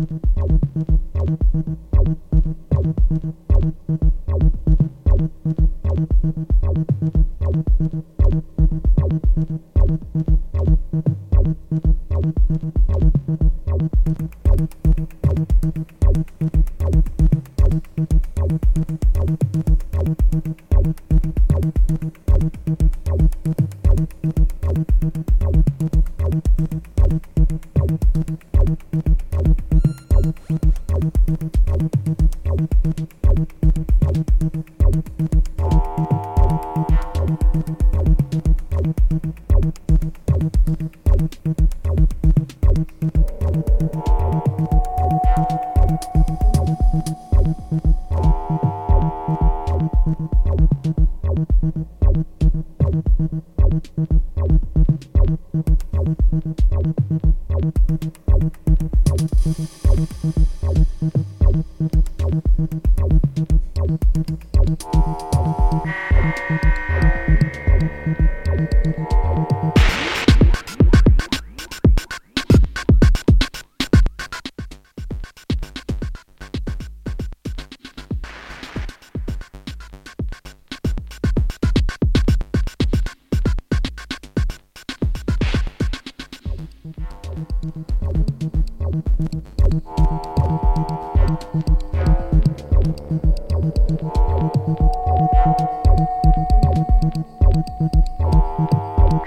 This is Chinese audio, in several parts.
Outro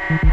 Thank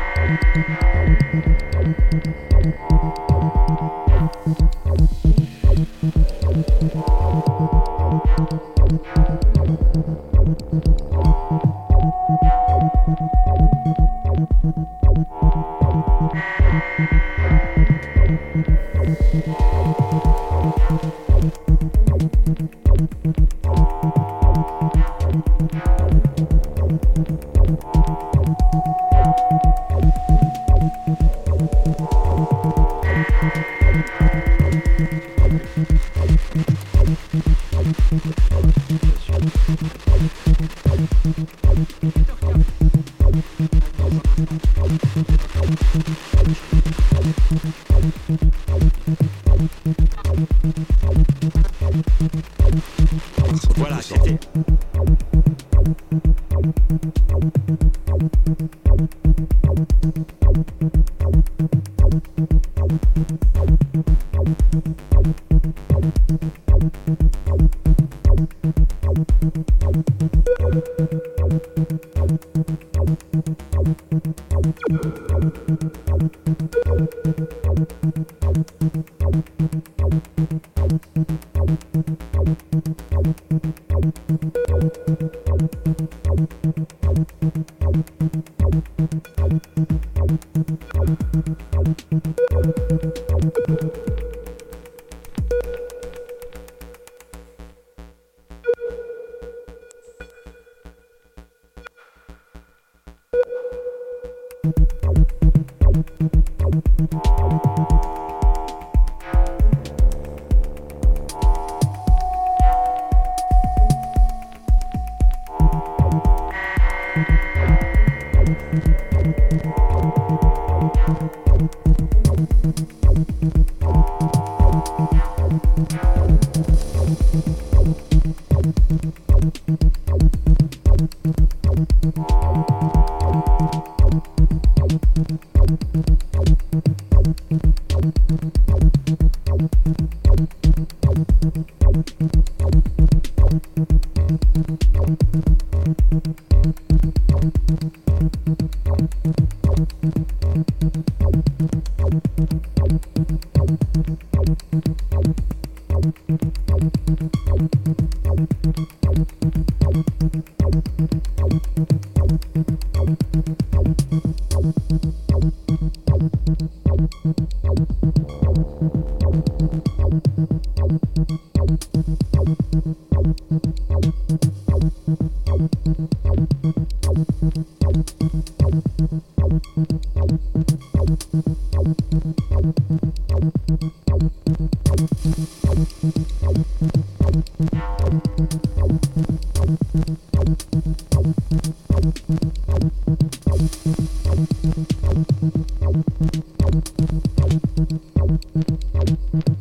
Thank you.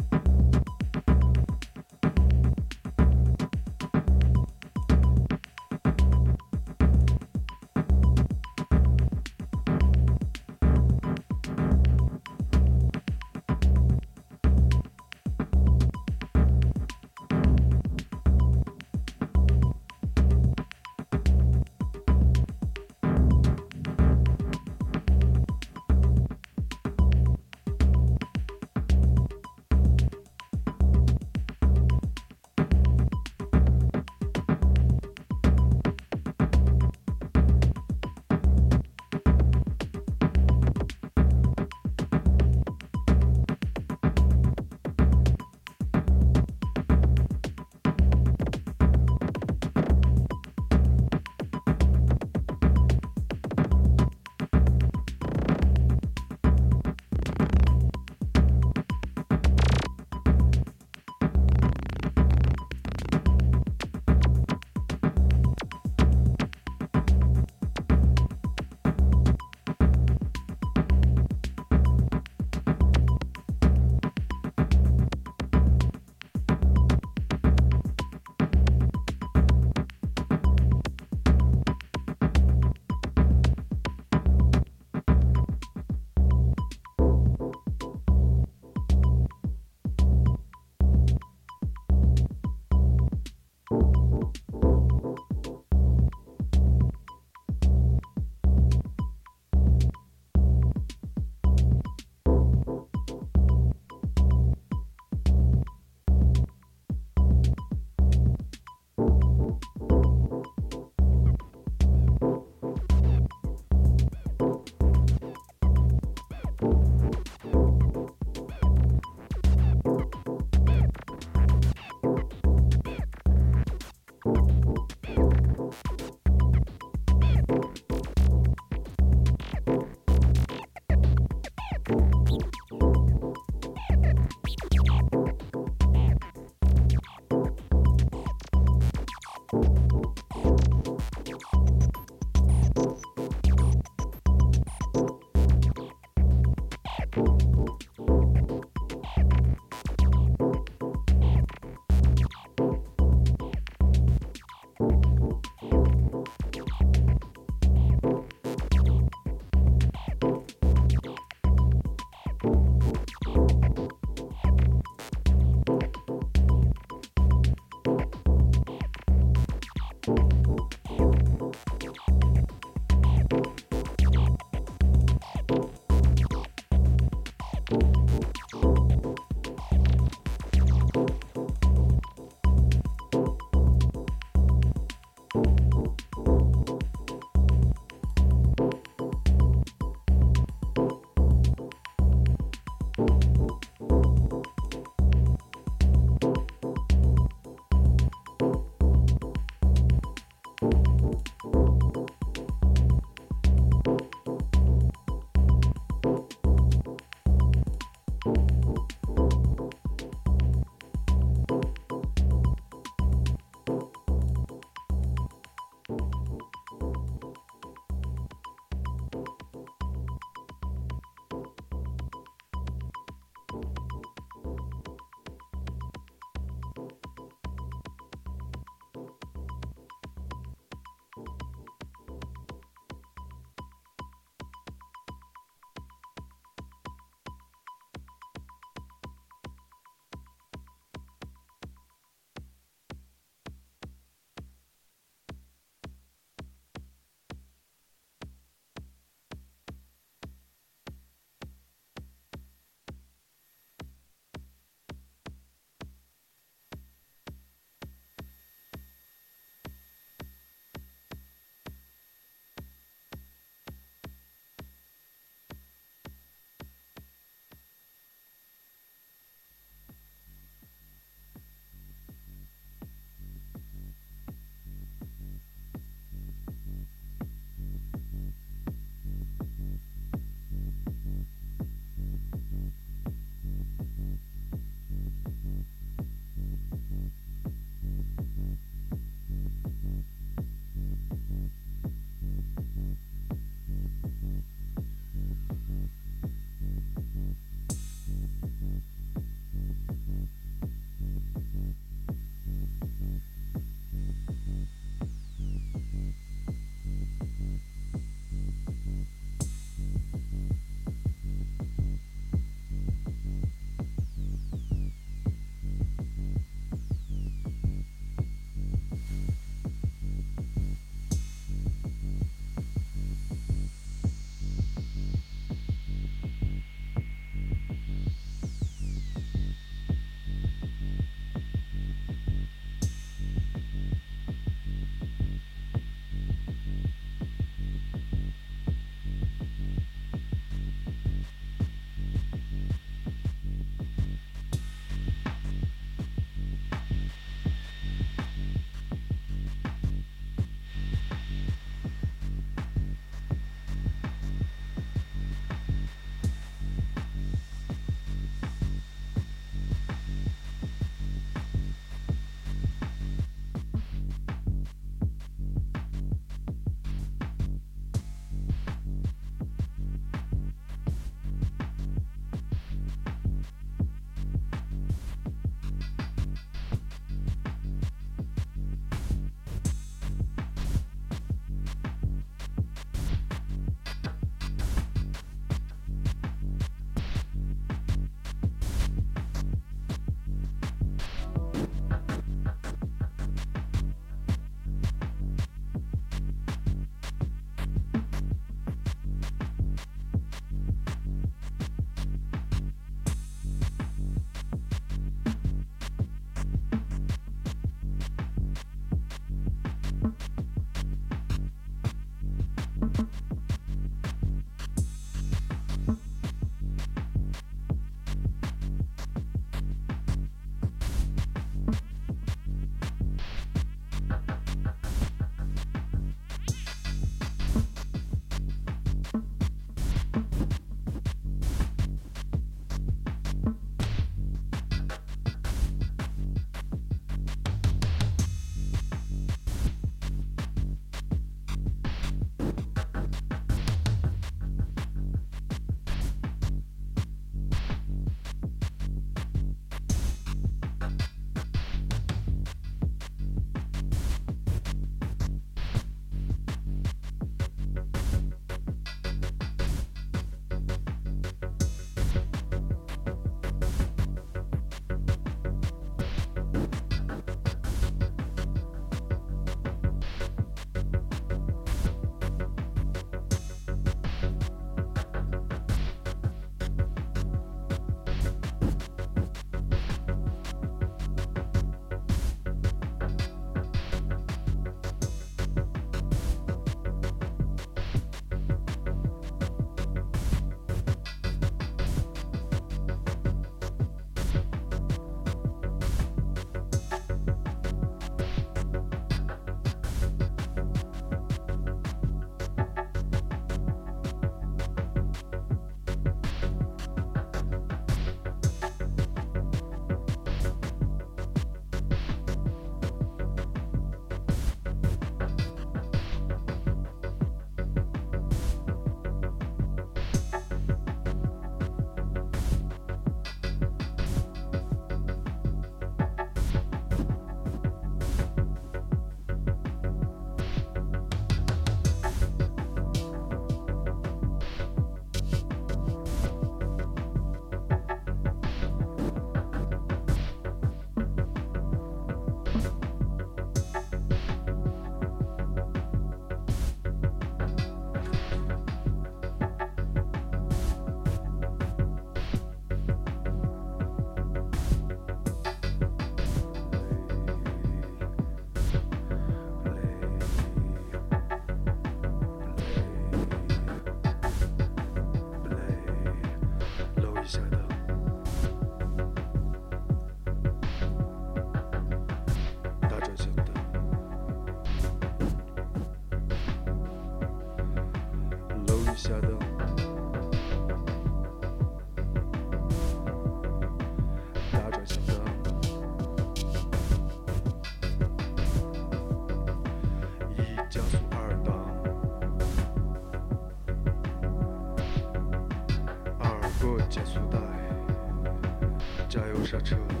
true.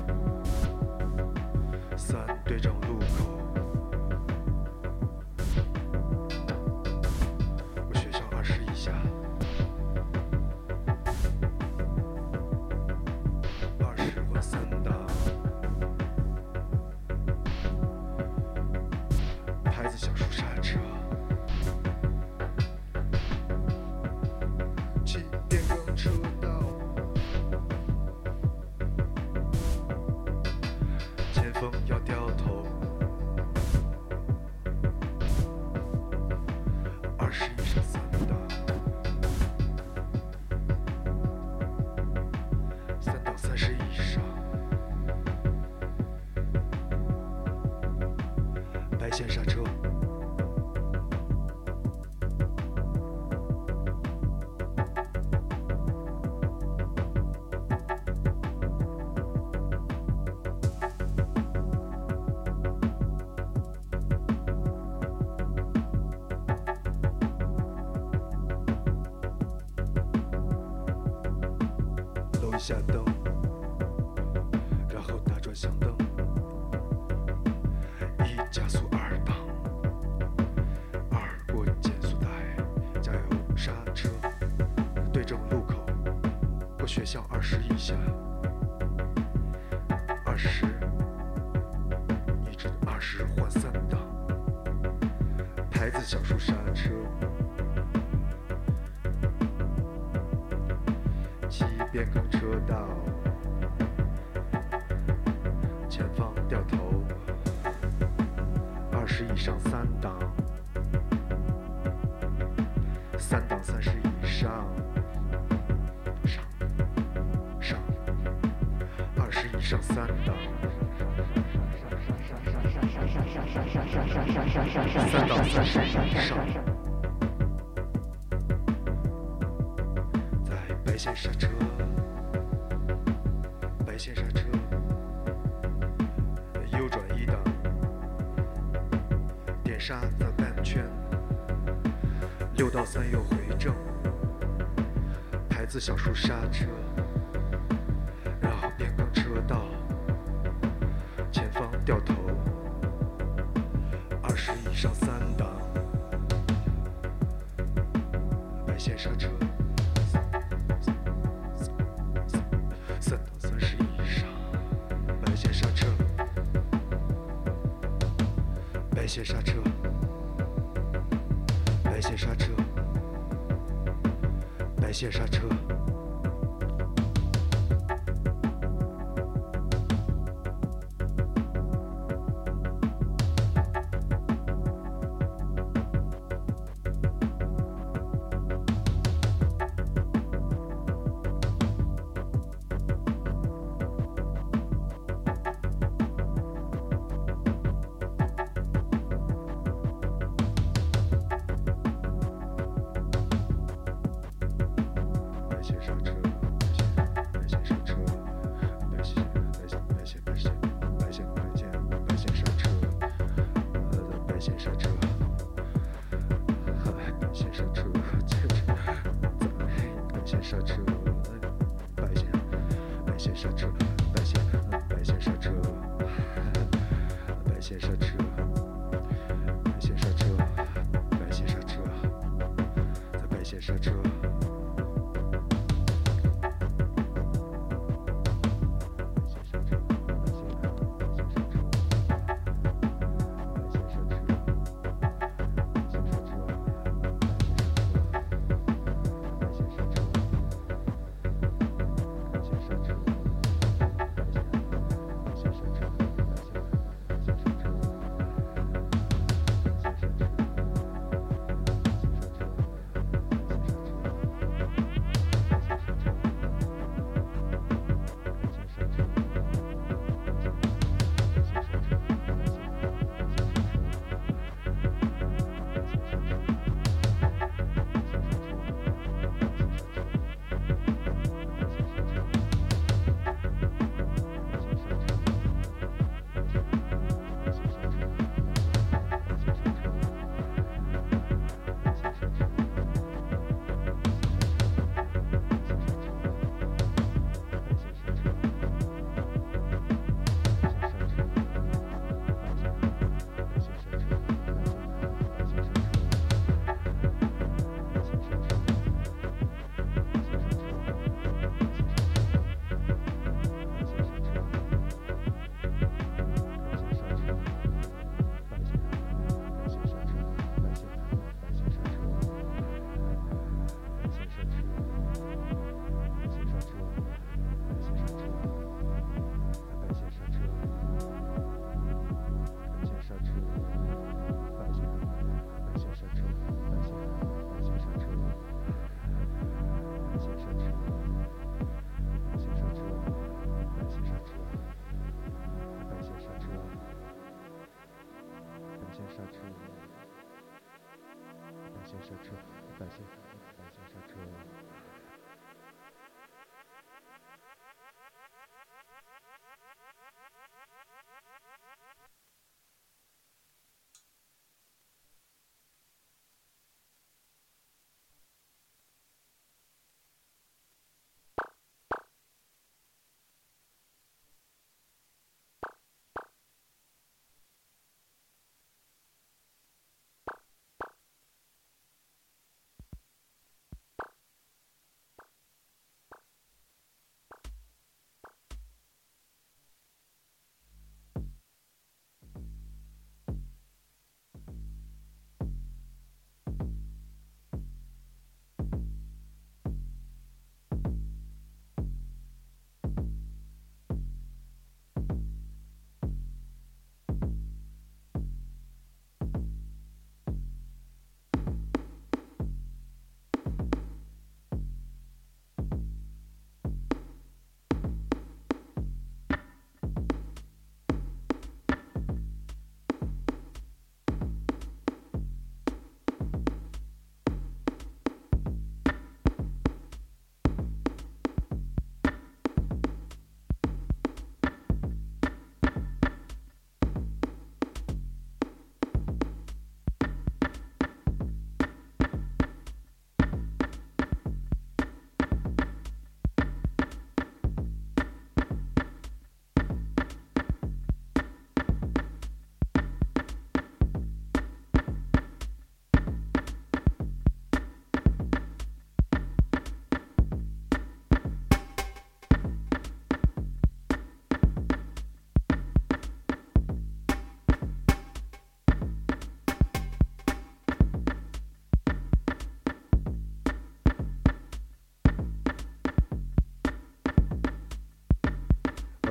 学校二十以下二十一直二十换三档牌子小树刹车七变更车道前方掉头二十以上三档过三又回正，牌子小叔刹车。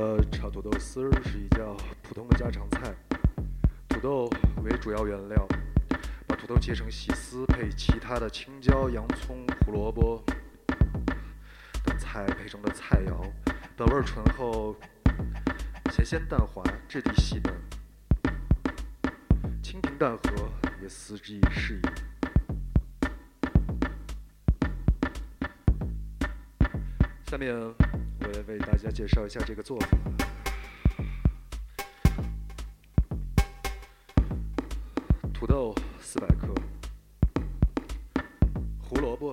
呃，炒土豆丝儿是一道普通的家常菜，土豆为主要原料，把土豆切成细丝，配其他的青椒、洋葱、胡萝卜等菜配成的菜肴，本味醇厚，咸鲜淡滑，质地细嫩，清平淡和，也四季适宜。下面为大家介绍一下这个做法。土豆四百克，胡萝卜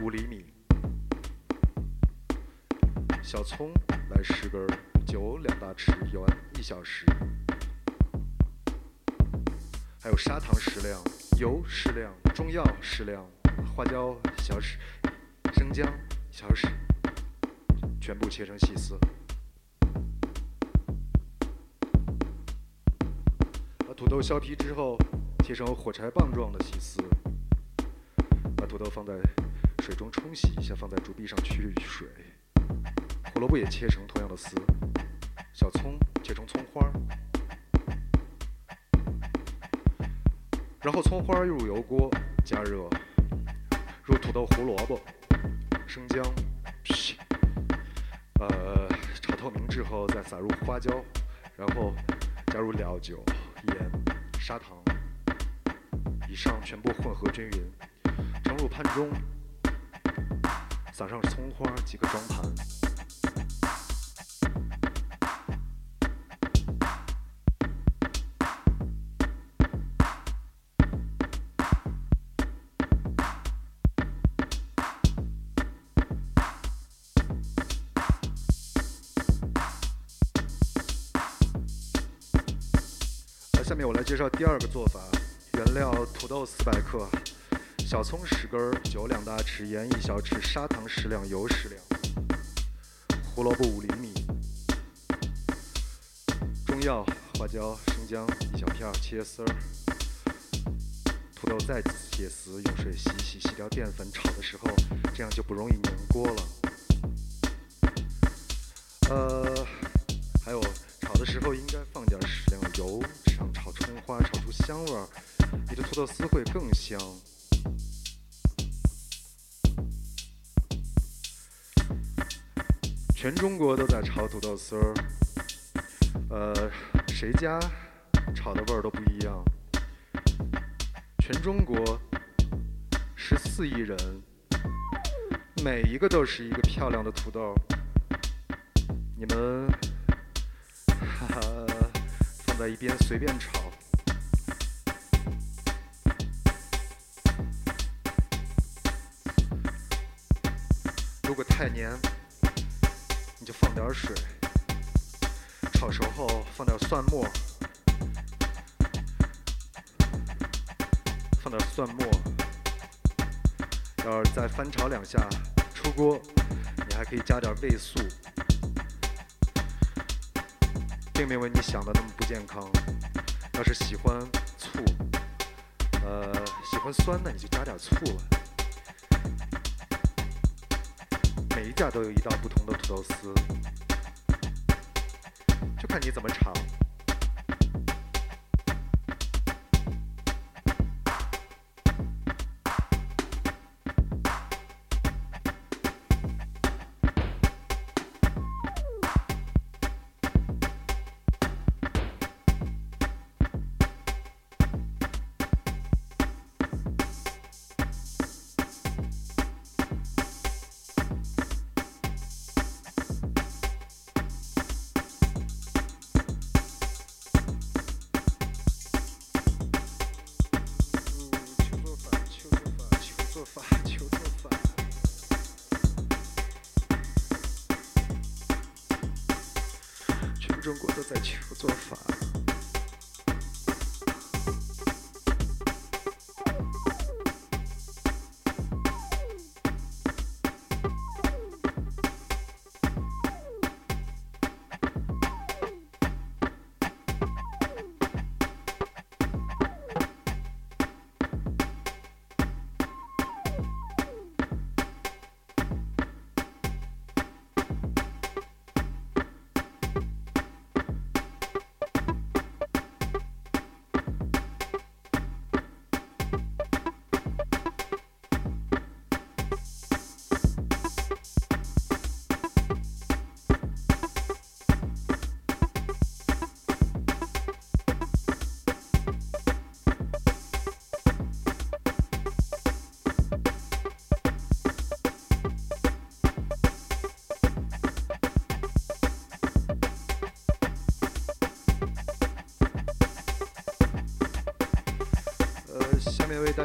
五厘米，小葱来十根，酒两大匙，油一小时，还有砂糖适量，油适量，中药适量，花椒小匙，生姜小匙。全部切成细丝，把土豆削皮之后，切成火柴棒状的细丝，把土豆放在水中冲洗一下，放在竹篦上去水。胡萝卜也切成同样的丝，小葱切成葱花，然后葱花入油锅加热，入土豆、胡萝卜、生姜。之后，再撒入花椒，然后加入料酒、盐、砂糖，以上全部混合均匀，盛入盘中，撒上葱花即可装盘。介绍第二个做法，原料土豆四百克，小葱十根，酒两大匙，盐一小匙，砂糖适量，油适量，胡萝卜五厘米，中药花椒、生姜一小片切丝儿，土豆再切丝，用水洗洗，洗掉淀粉，炒的时候这样就不容易粘锅了。呃，还有炒的时候应土豆丝会更香。全中国都在炒土豆丝儿，呃，谁家炒的味儿都不一样。全中国十四亿人，每一个都是一个漂亮的土豆。你们，哈哈，放在一边随便炒。太黏，你就放点水。炒熟后放点蒜末，放点蒜末。要是再翻炒两下，出锅，你还可以加点味素。并没有你想的那么不健康。要是喜欢醋，呃，喜欢酸的你就加点醋了。每一家都有一道不同的土豆丝，就看你怎么炒。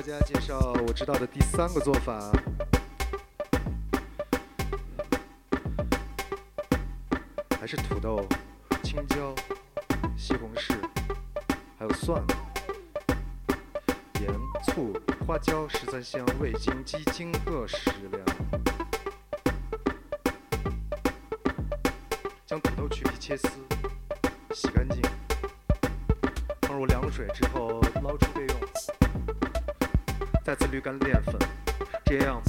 大家介绍我知道的第三个做法，还是土豆、青椒、西红柿，还有蒜、盐、醋、花椒、十三香、味精、鸡精各适量。将土豆去皮切丝，洗干净，放入凉水之后干淀粉，这样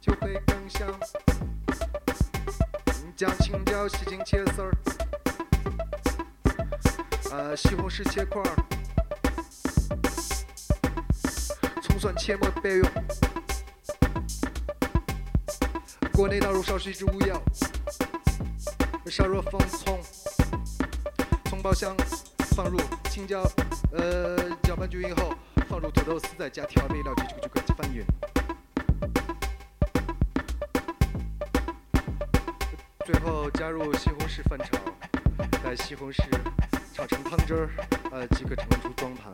就会更香。将青椒洗净切丝儿，呃，西红柿切块儿，葱蒜切末备用。锅内倒入少许植物油，烧热放葱，葱爆香，放入青椒，呃，搅拌均匀后。放入土豆丝，再加调味料，就就就可以翻匀。最后加入西红柿翻炒，待西红柿炒成汤汁儿，呃，即可盛出装盘。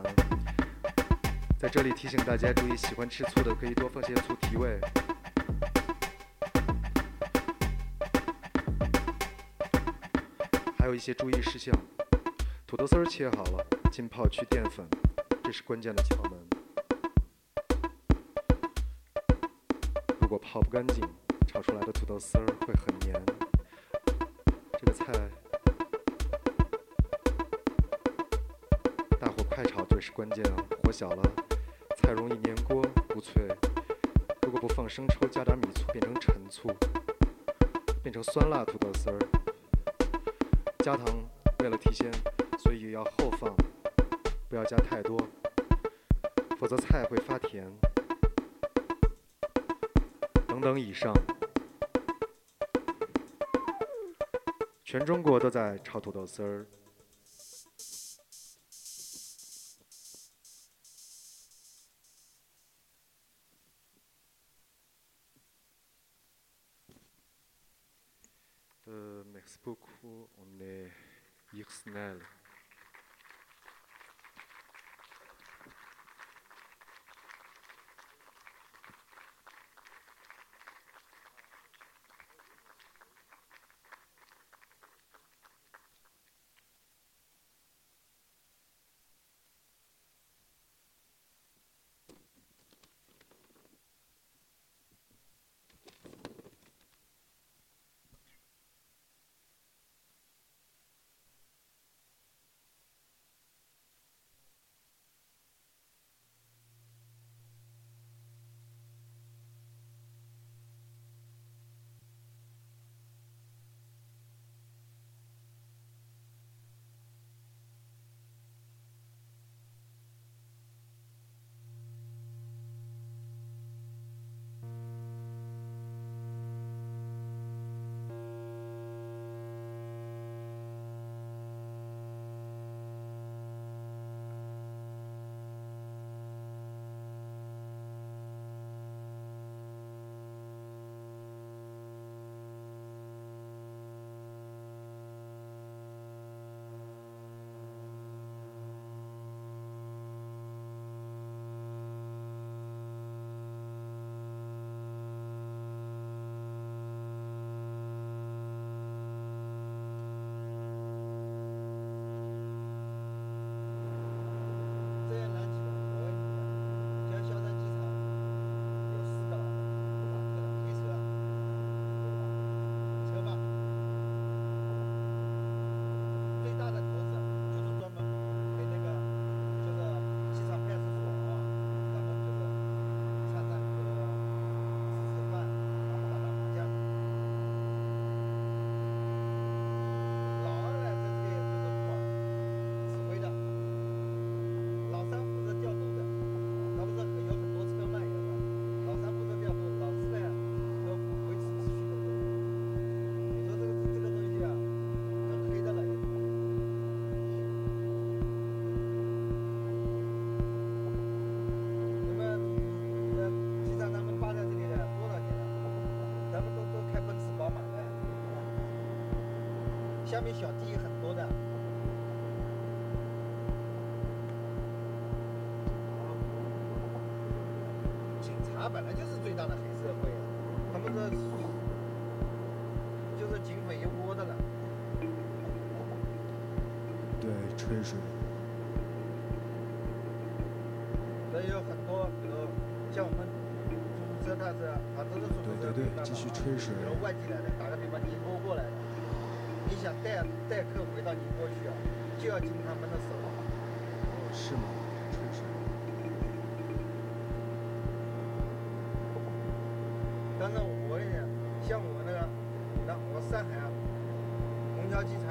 在这里提醒大家注意，喜欢吃醋的可以多放些醋提味。还有一些注意事项：土豆丝切好了，浸泡去淀粉。这是关键的窍门。如果泡不干净，炒出来的土豆丝儿会很黏。这个菜大火快炒最是关键，火小了菜容易粘锅不脆。如果不放生抽，加点米醋变成陈醋，变成酸辣土豆丝儿。加糖为了提鲜，所以要后放。不要加太多，否则菜会发甜。等等，以上，全中国都在炒土豆丝儿。下面小弟很。待客回到你过去啊就要经他们的手是吗？但是我跟你讲像我那个你我上海啊虹桥机场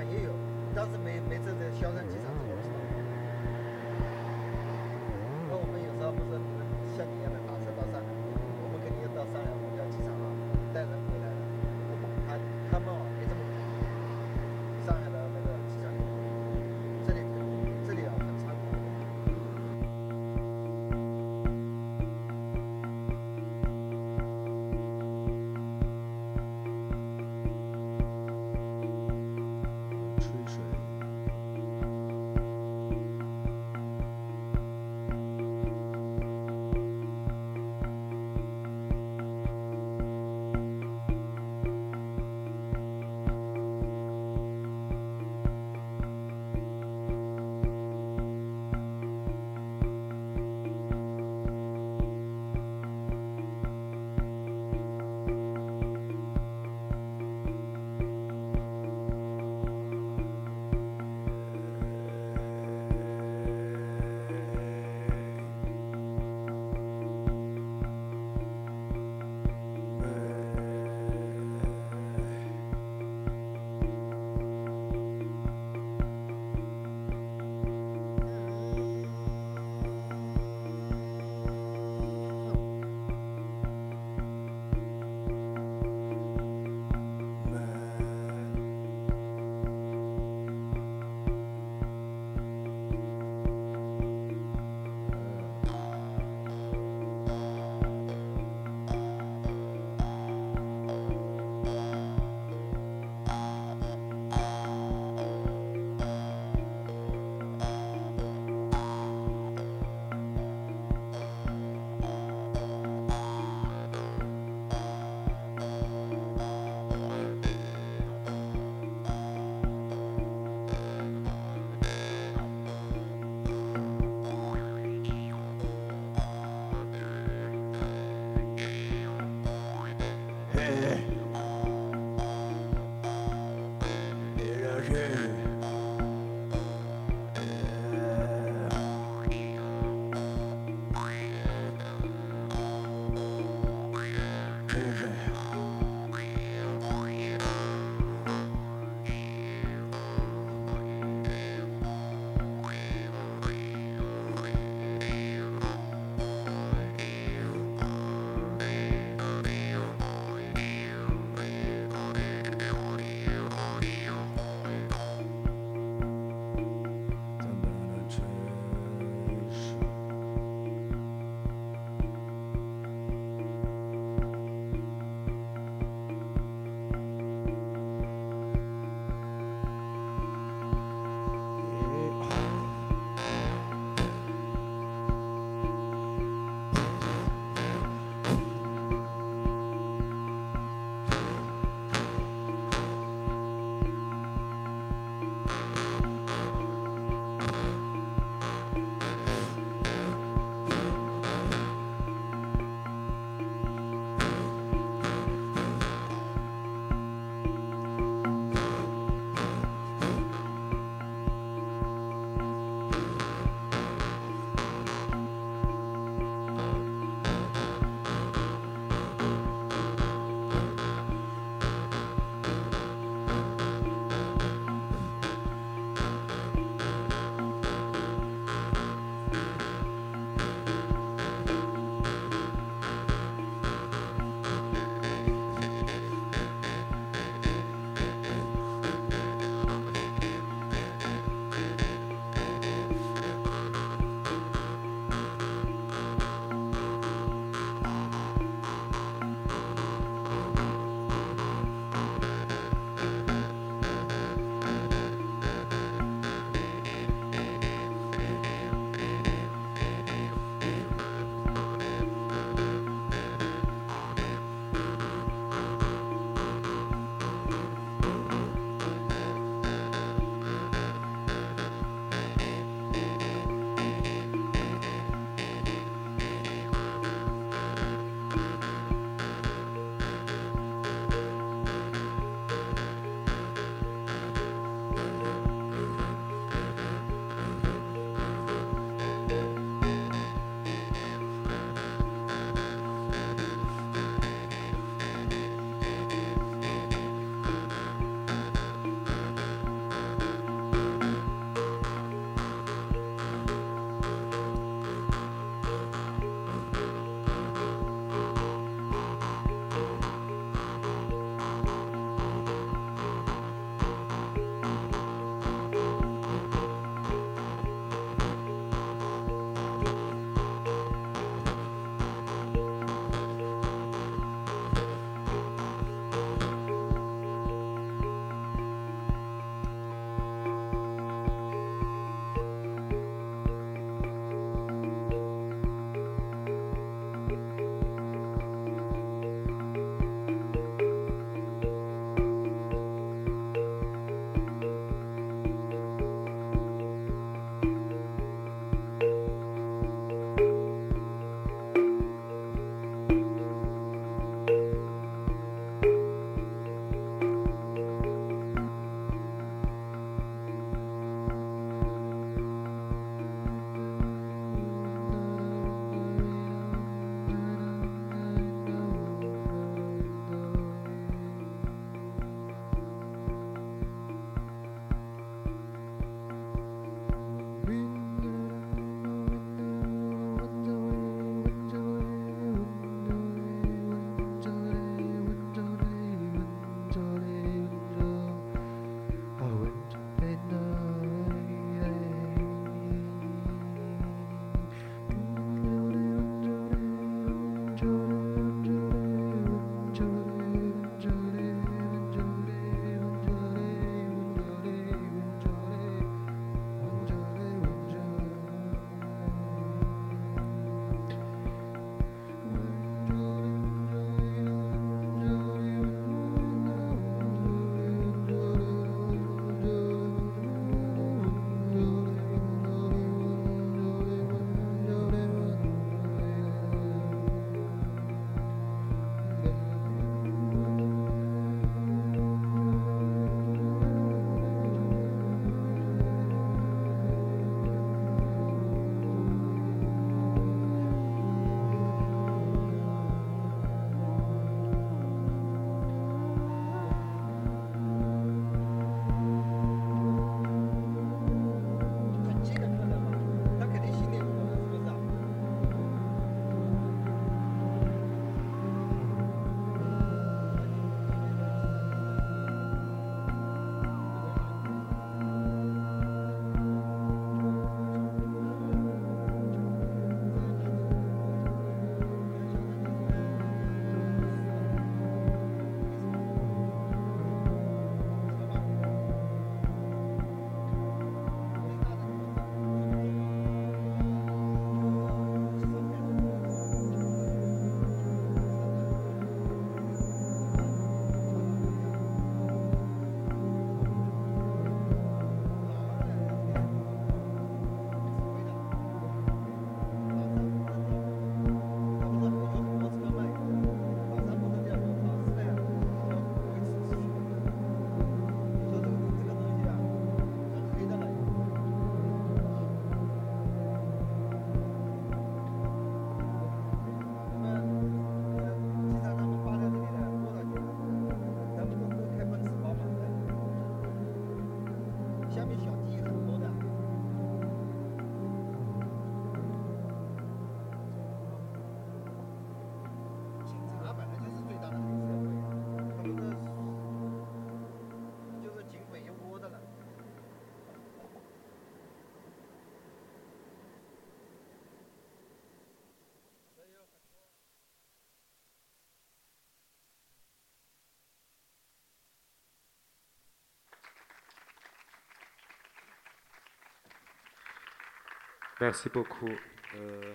Merci beaucoup. Euh,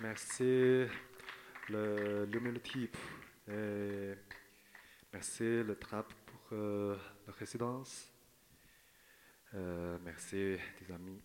merci l'humilité merci le trap pour euh, la résidence. Euh, merci des amis.